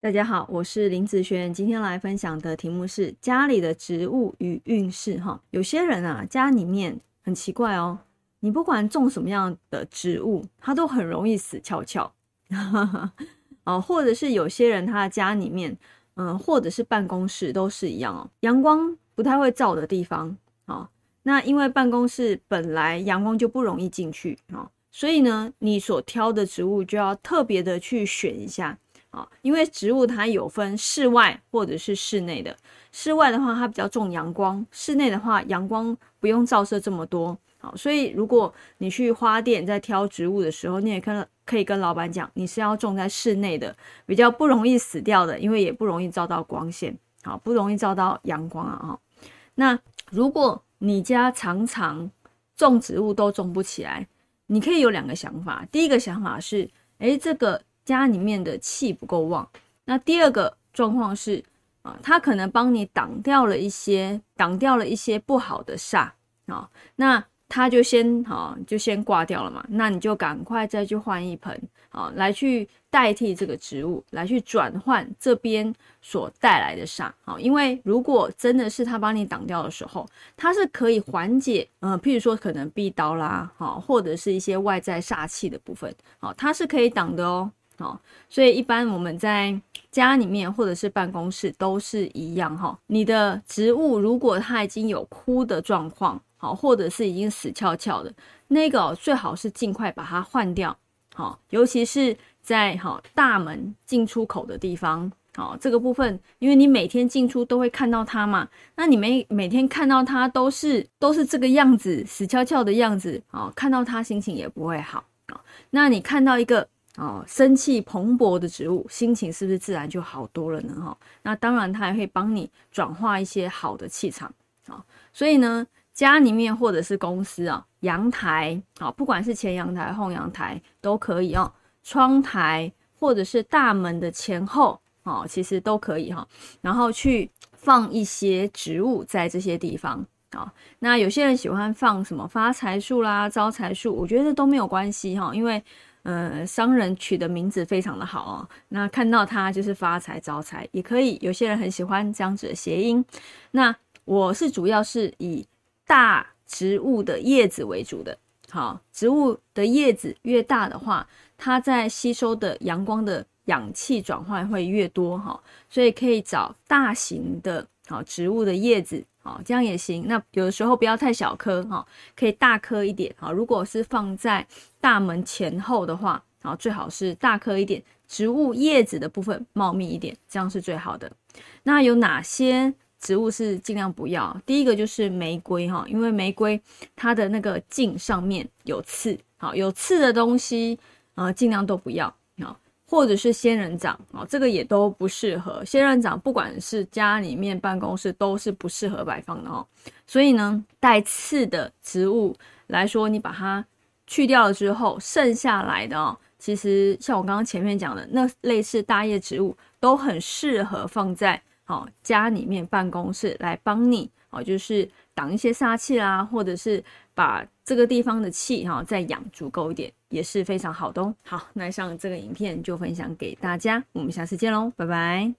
大家好，我是林子璇，今天来分享的题目是家里的植物与运势。哈，有些人啊，家里面很奇怪哦，你不管种什么样的植物，它都很容易死翘翘。哦，或者是有些人他的家里面，嗯，或者是办公室都是一样哦，阳光不太会照的地方。哦，那因为办公室本来阳光就不容易进去啊，所以呢，你所挑的植物就要特别的去选一下。啊，因为植物它有分室外或者是室内的。室外的话，它比较重阳光；室内的话，阳光不用照射这么多。好，所以如果你去花店在挑植物的时候，你也可可以跟老板讲，你是要种在室内的，比较不容易死掉的，因为也不容易照到光线，好，不容易照到阳光啊。哈，那如果你家常常种植物都种不起来，你可以有两个想法。第一个想法是，诶，这个。家里面的气不够旺，那第二个状况是啊，它可能帮你挡掉了一些，挡掉了一些不好的煞啊，那他就先啊，就先挂掉了嘛，那你就赶快再去换一盆啊，来去代替这个植物，来去转换这边所带来的煞啊，因为如果真的是它帮你挡掉的时候，它是可以缓解，呃，譬如说可能壁刀啦，哈，或者是一些外在煞气的部分，好，它是可以挡的哦。哦，所以一般我们在家里面或者是办公室都是一样哈。你的植物如果它已经有枯的状况，好，或者是已经死翘翘的，那个最好是尽快把它换掉。好，尤其是在好大门进出口的地方，好这个部分，因为你每天进出都会看到它嘛，那你每每天看到它都是都是这个样子，死翘翘的样子，哦，看到它心情也不会好啊。那你看到一个。哦，生气蓬勃的植物，心情是不是自然就好多了呢？哈，那当然，它还会帮你转化一些好的气场啊。所以呢，家里面或者是公司啊，阳台啊，不管是前阳台、后阳台都可以哦。窗台或者是大门的前后哦，其实都可以哈。然后去放一些植物在这些地方啊。那有些人喜欢放什么发财树啦、招财树，我觉得都没有关系哈，因为。呃，商人取的名字非常的好哦。那看到它就是发财招财，也可以。有些人很喜欢这样子的谐音。那我是主要是以大植物的叶子为主的。好，植物的叶子越大的话，它在吸收的阳光的氧气转换会越多哈。所以可以找大型的好植物的叶子。哦，这样也行。那有的时候不要太小颗哈，可以大颗一点哈。如果是放在大门前后的话，啊，最好是大颗一点，植物叶子的部分茂密一点，这样是最好的。那有哪些植物是尽量不要？第一个就是玫瑰哈，因为玫瑰它的那个茎上面有刺，好，有刺的东西啊，尽量都不要。或者是仙人掌哦，这个也都不适合。仙人掌不管是家里面、办公室都是不适合摆放的哦。所以呢，带刺的植物来说，你把它去掉了之后，剩下来的哦，其实像我刚刚前面讲的，那类似大叶植物都很适合放在哦家里面、办公室来帮你哦，就是挡一些煞气啦，或者是把这个地方的气哈再养足够一点。也是非常好的哦。好，那上这个影片就分享给大家，我们下次见喽，拜拜。